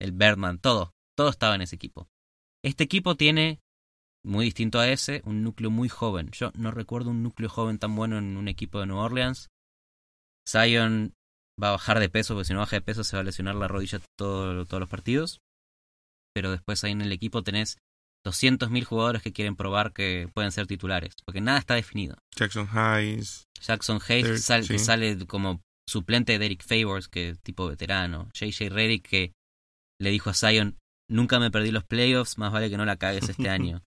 El Birdman, todo, todo estaba en ese equipo. Este equipo tiene, muy distinto a ese, un núcleo muy joven. Yo no recuerdo un núcleo joven tan bueno en un equipo de New Orleans. Zion va a bajar de peso, porque si no baja de peso se va a lesionar la rodilla todo- todos los partidos. Pero después ahí en el equipo tenés 200.000 jugadores que quieren probar que pueden ser titulares, porque nada está definido. Jackson Hayes. Jackson Hayes Derek, sal- que sale como suplente de Derek Favors, que es tipo veterano. JJ Redick que le dijo a Zion, nunca me perdí los playoffs, más vale que no la cagues este (laughs) año.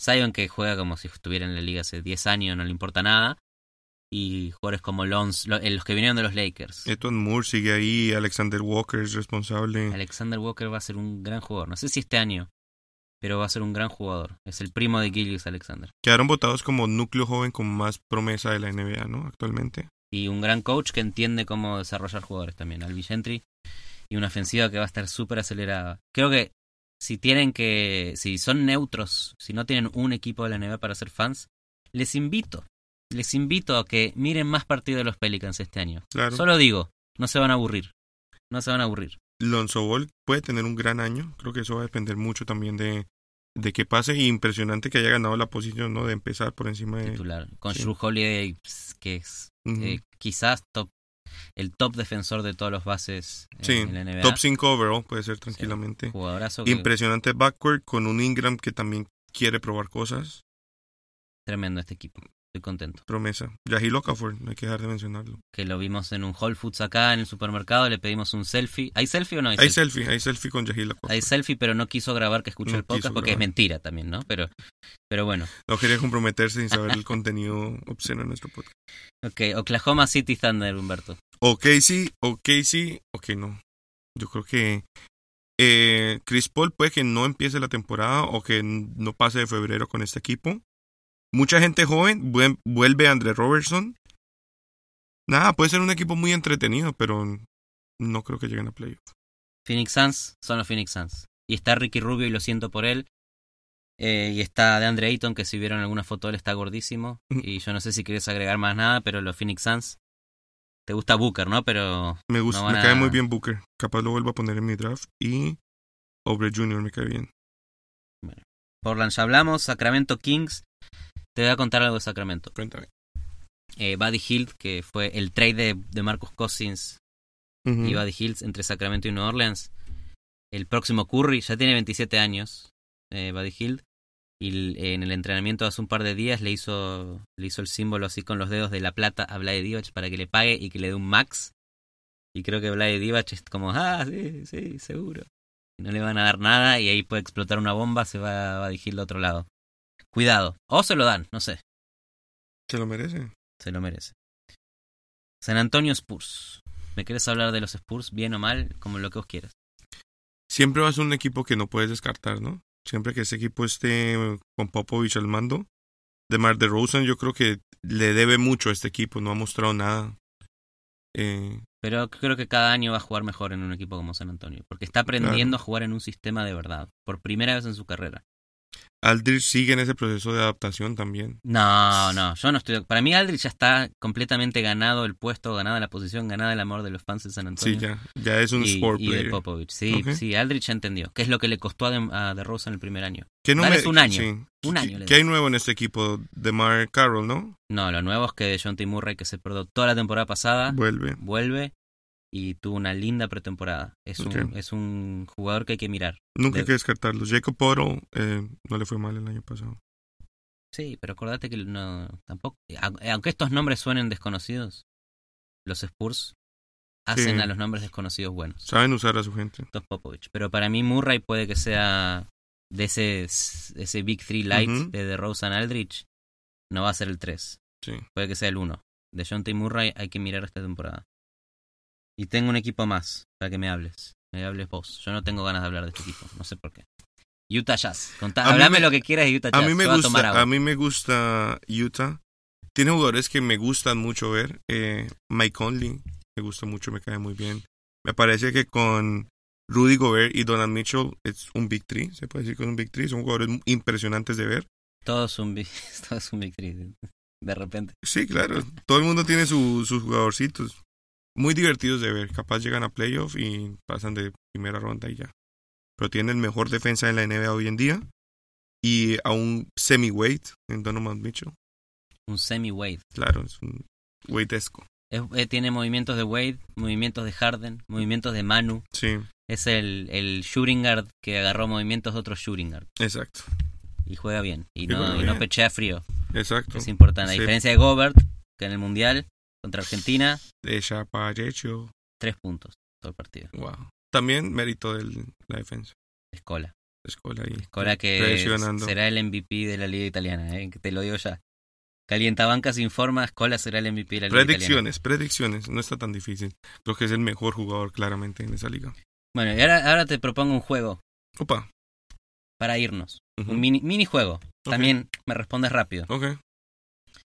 Zion que juega como si estuviera en la liga hace 10 años, no le importa nada. y jugadores como Lons, lo- eh, los que vinieron de los Lakers. Eton Moore sigue ahí, Alexander Walker es responsable. Alexander Walker va a ser un gran jugador. No sé si este año, pero va a ser un gran jugador. Es el primo de Gillius Alexander. Quedaron votados como núcleo joven con más promesa de la NBA, ¿no? Actualmente. Y un gran coach que entiende cómo desarrollar jugadores también. Alvin Gentry. Y una ofensiva que va a estar súper acelerada. Creo que si tienen que. Si son neutros, si no tienen un equipo de la NBA para ser fans, les invito. Les invito a que miren más partidos de los Pelicans este año. Claro. Solo digo, no se van a aburrir. No se van a aburrir. Lonzo Ball puede tener un gran año. Creo que eso va a depender mucho también de, de qué pase. Y impresionante que haya ganado la posición, ¿no? De empezar por encima de. Titular. Con sí. Holiday, pss, que es eh, quizás top, el top defensor de todos los bases sí, en la NBA. top 5 overall puede ser tranquilamente. Jugadorazo que- Impresionante backcourt con un Ingram que también quiere probar cosas. tremendo este equipo. Estoy contento. Promesa. Yahil Okafor, no hay que dejar de mencionarlo. Que lo vimos en un Whole Foods acá en el supermercado, le pedimos un selfie. ¿Hay selfie o no hay, Hay selfie? selfie, hay selfie con Yahil Okafor. Hay selfie, pero no quiso grabar que escuchó No el podcast porque es mentira también, ¿no? Pero, pero bueno. No quería comprometerse sin saber el (laughs) contenido obsceno de nuestro podcast. Ok, Oklahoma City Thunder, Humberto. Ok, sí, ok, sí, ok, no. Yo creo que eh, Chris Paul puede que no empiece la temporada o que no pase de febrero con este equipo. Mucha gente joven, vuelve Andre Robertson. Nada, puede ser un equipo muy entretenido, pero no creo que lleguen a playoff. Phoenix Suns son los Phoenix Suns. Y está Ricky Rubio y lo siento por él. Eh, y está DeAndre Ayton, que si vieron alguna foto de él está gordísimo. Mm. Y yo no sé si quieres agregar más nada, pero los Phoenix Suns. Te gusta Booker, ¿no? Pero Me gusta, No van me a- cae muy bien Booker. Capaz lo vuelvo a poner en mi draft. Y Obre Jr. me cae bien. Portland ya hablamos. Sacramento Kings. Te voy a contar algo de Sacramento. Cuéntame. Eh, Buddy Hield, que fue el trade de, de Marcus Cousins y Buddy Hield entre Sacramento y New Orleans. El próximo Curry ya tiene 27 años, eh, Buddy Hield. Y en el entrenamiento hace un par de días le hizo, le hizo el símbolo así con los dedos de la plata a Vlade Divac para que le pague y que le dé un max. Y creo que Vlade Divac es como, ah, sí, sí, seguro. Y no le van a dar nada y ahí puede explotar una bomba, se va a dirigir al otro lado. Cuidado. O se lo dan, no sé. Se lo merece. Se lo merece. San Antonio Spurs. ¿Me quieres hablar de los Spurs, bien o mal, como lo que vos quieras? Siempre va a un equipo que no puedes descartar, ¿no? Siempre que ese equipo esté con Popovich al mando. De Mar de Rosen, yo creo que le debe mucho a este equipo, no ha mostrado nada. Eh, Pero creo que cada año va a jugar mejor en un equipo como San Antonio, porque está aprendiendo a jugar en un sistema de verdad, por primera vez en su carrera. Aldridge sigue en ese proceso de adaptación también. No, no, yo no estoy. Para mí, Aldrich ya está completamente ganado el puesto, ganada la posición, ganada el amor de los fans de San Antonio. Sí, ya, ya es un y, sport y de. Popovich. Sí, sí, Aldrich ya entendió. ¿Qué es lo que le costó a, De, a DeRozan el primer año? ¿Qué no me- un año. sí. Un ¿Qué- año ¿Qué hay nuevo en este equipo? De Mar Carroll, ¿no? No, lo nuevo es que John T. Murray, que se perdió toda la temporada pasada, Vuelve. vuelve y tuvo una linda pretemporada. Es, un, es un jugador que hay que mirar. Nunca De- hay que descartarlo. Jacob Poro eh, no le fue mal el año pasado. Sí, pero acordate que no tampoco. a- Aunque estos nombres suenen desconocidos, los Spurs hacen Sí. a los nombres desconocidos buenos. Saben usar a su gente. Popovich. Pero para mí Murray puede que sea de ese, ese Big Three Light Ujú. de DeRozan Aldrich. No va a ser el 3. Sí. Puede que sea el 1. De John T. Murray hay que mirar esta temporada. Y tengo un equipo más para que me hables. Me hables vos. Yo no tengo ganas de hablar de este equipo. No sé por qué. Utah Jazz. Contá, hablame me- lo que quieras de Utah Jazz. A mí me a gusta, a mí me gusta Utah. Tiene jugadores que me gustan mucho ver. Eh, Mike Conley me gusta mucho, me cae muy bien. Me parece que con Rudy Gobert y Donald Mitchell es un Big Three, se puede decir que es un Big Three. Son jugadores impresionantes de ver. Todo es un, big- (laughs) todo es un Big Three, De repente. Sí, claro. Todo el mundo tiene su- sus jugadorcitos. Muy divertidos de ver. Capaz llegan a playoff y pasan de primera ronda y ya. Pero tienen el mejor defensa en la NBA hoy en día. Y a un semi-weight en Donovan Mitchell. Un semi-Wade. Claro, es un weightesco. Es- eh, tiene movimientos de Wade, movimientos de Harden, movimientos de Manu. Sí, Es el, el shooting guard que agarró movimientos de otro shooting guard. exacto. Y juega bien. Y no, no pechea frío. Exacto. Es importante. A Sí. diferencia de Gobert, que en el Mundial contra Argentina, De Chaparecho. tres puntos todo el partido. Wow. También mérito de la defensa. Escola. Escola ahí. Escola que será el MVP de la liga italiana, ¿eh? te lo digo ya. Calientabancas informa, Escola será el MVP de la liga italiana. Predicciones, predicciones. No está tan difícil. Creo que es el mejor jugador claramente en esa liga. Bueno, y ahora, ahora te propongo un juego Opa. para irnos. Un mini, minijuego. Ok. También me respondes rápido. Ok.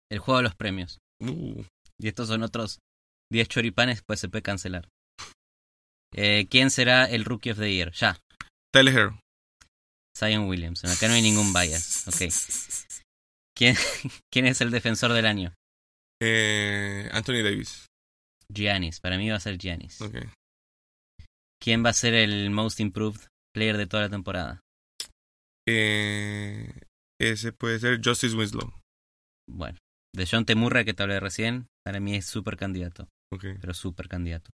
El juego de los premios. Uh, Y estos son otros 10 choripanes, pues se puede cancelar. Eh, ¿Quién será el Rookie of the Year? Ya, Tyler Hero. Zion Williamson. Acá no hay ningún bias. Ok. ¿Quién, (laughs) ¿Quién es el defensor del año? Eh, Anthony Davis. Giannis. Para mí va a ser Giannis. Ok. ¿Quién va a ser el Most Improved Player de toda la temporada? Eh, ese puede ser Justice Winslow. Bueno, de John Temurra que te hablé recién, para mí es súper candidato, pero súper candidato.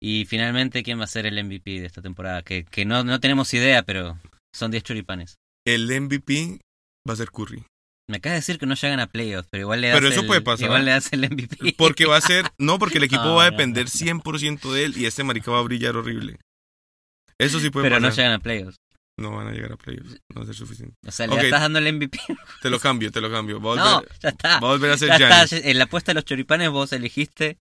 Y finalmente, ¿quién va a ser el MVP de esta temporada? Que, que no, no tenemos idea, pero son 10 choripanes. El MVP va a ser Curry. Me acabas de decir que no llegan a playoffs, pero igual le das Pero eso el, puede pasar. Igual le das el MVP. Porque va a ser. (laughs) No, porque el equipo No, va a depender no. 100% de él y este marica va a brillar horrible. Eso sí puede pero no pasar. llegan a playoffs. No van a llegar a playoffs. No va a ser suficiente. O sea, le estás dando el MVP. (laughs) Te lo cambio, te lo cambio. Va a No, volver, ya está. va a, volver a ser está. En la apuesta de los choripanes vos elegiste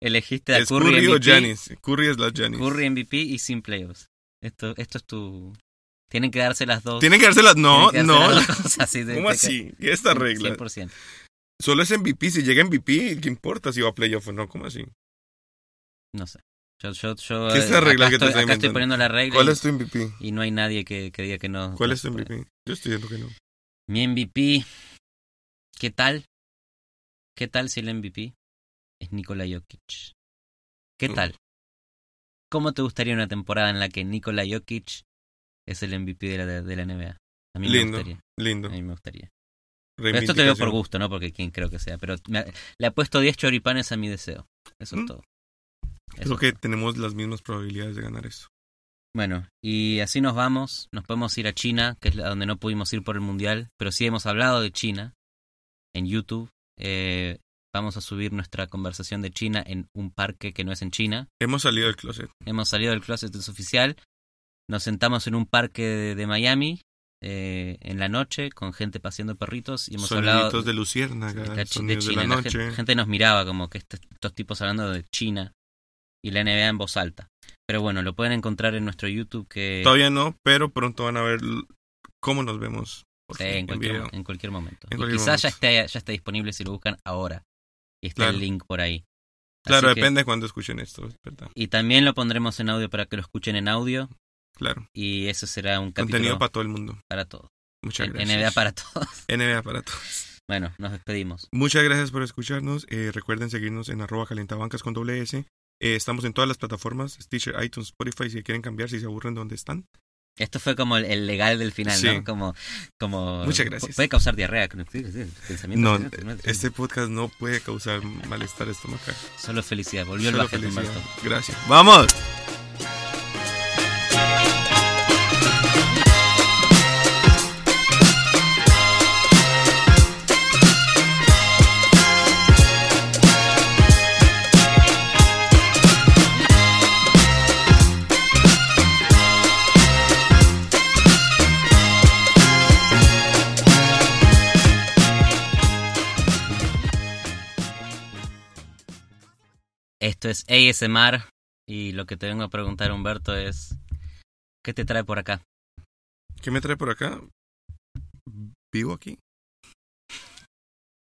elegiste a ¿Es Curry, Curry, o MVP, Giannis? Curry es la Giannis. Curry MVP y sin playoffs. Esto, esto es tu... Tienen que darse las dos. Tienen que. No, tienen que no. darse las dos cosas, sí, de- (laughs) ¿Cómo de- así? ¿Qué es esta (laughs) regla? 100%. Solo es MVP. Si llega MVP, ¿qué importa si va a playoff o no? ¿Cómo así? No sé. Yo, yo, yo, ¿Qué es eh, regla que te estoy, estoy poniendo la regla ¿Cuál y, es tu MVP? y no hay nadie que, que diga que no. ¿Cuál no es tu puede. MVP? Yo estoy diciendo que no. Mi MVP. ¿Qué tal? ¿Qué tal si el MVP es Nikola Jokic? ¿Qué Mm. tal? ¿Cómo te gustaría una temporada en la que Nikola Jokic es el MVP de la, de la NBA? A mí Lindo, me gustaría. lindo. A mí me gustaría. Pero esto te veo por gusto, ¿no? Porque quien creo que sea. Pero me- le apuesto 10 choripanes a mi deseo. Eso es Mm. todo. Eso Creo que tenemos las mismas probabilidades de ganar esto. Bueno, y así nos vamos. Nos podemos ir a China, que es la donde no pudimos ir por el Mundial. Pero sí hemos hablado de China en YouTube. Eh, vamos a subir nuestra conversación de China en un parque que no es en China. Hemos salido del closet. Hemos salido del closet, es oficial. Nos sentamos en un parque de, de Miami eh, en la noche con gente paseando perritos y hemos hablado de luciérnaga, de, de sonidos de China. la La gente nos miraba como que este- estos tipos hablando de China y la NBA en voz alta. Pero bueno, lo pueden encontrar en nuestro YouTube que Todavía no, pero pronto van a ver cómo nos vemos. Sí, en cualquier, en cualquier momento. En y quizás ya esté, ya esté disponible si lo buscan ahora. Y está Claro. el link por ahí. Claro, que- depende de cuándo escuchen esto, es verdad. y también lo pondremos en audio para que lo escuchen en audio. Claro. Y ese será un capítulo Contenido para, para todo el mundo. todos. Muchas gracias. NBA para todos. (laughs) NBA para todos. Bueno, nos despedimos. Muchas gracias por escucharnos. Eh, recuerden seguirnos en arroba calentabancas con doble S. Eh, estamos en todas las plataformas, Stitcher, iTunes, Spotify, si quieren cambiar, si se aburren de donde están. Esto fue como el, el legal del final, Sí. ¿no? Como, como Muchas gracias. Puede causar diarrea. pensamientos, No, este podcast no puede causar malestar estomacal. Solo felicidad. Volvió el Solo bajete, felicidad. Gracias. ¡Vamos! Esto es ASMR y lo que te vengo a preguntar, Humberto, es ¿qué te trae por acá? ¿Qué me trae por acá? Vivo aquí.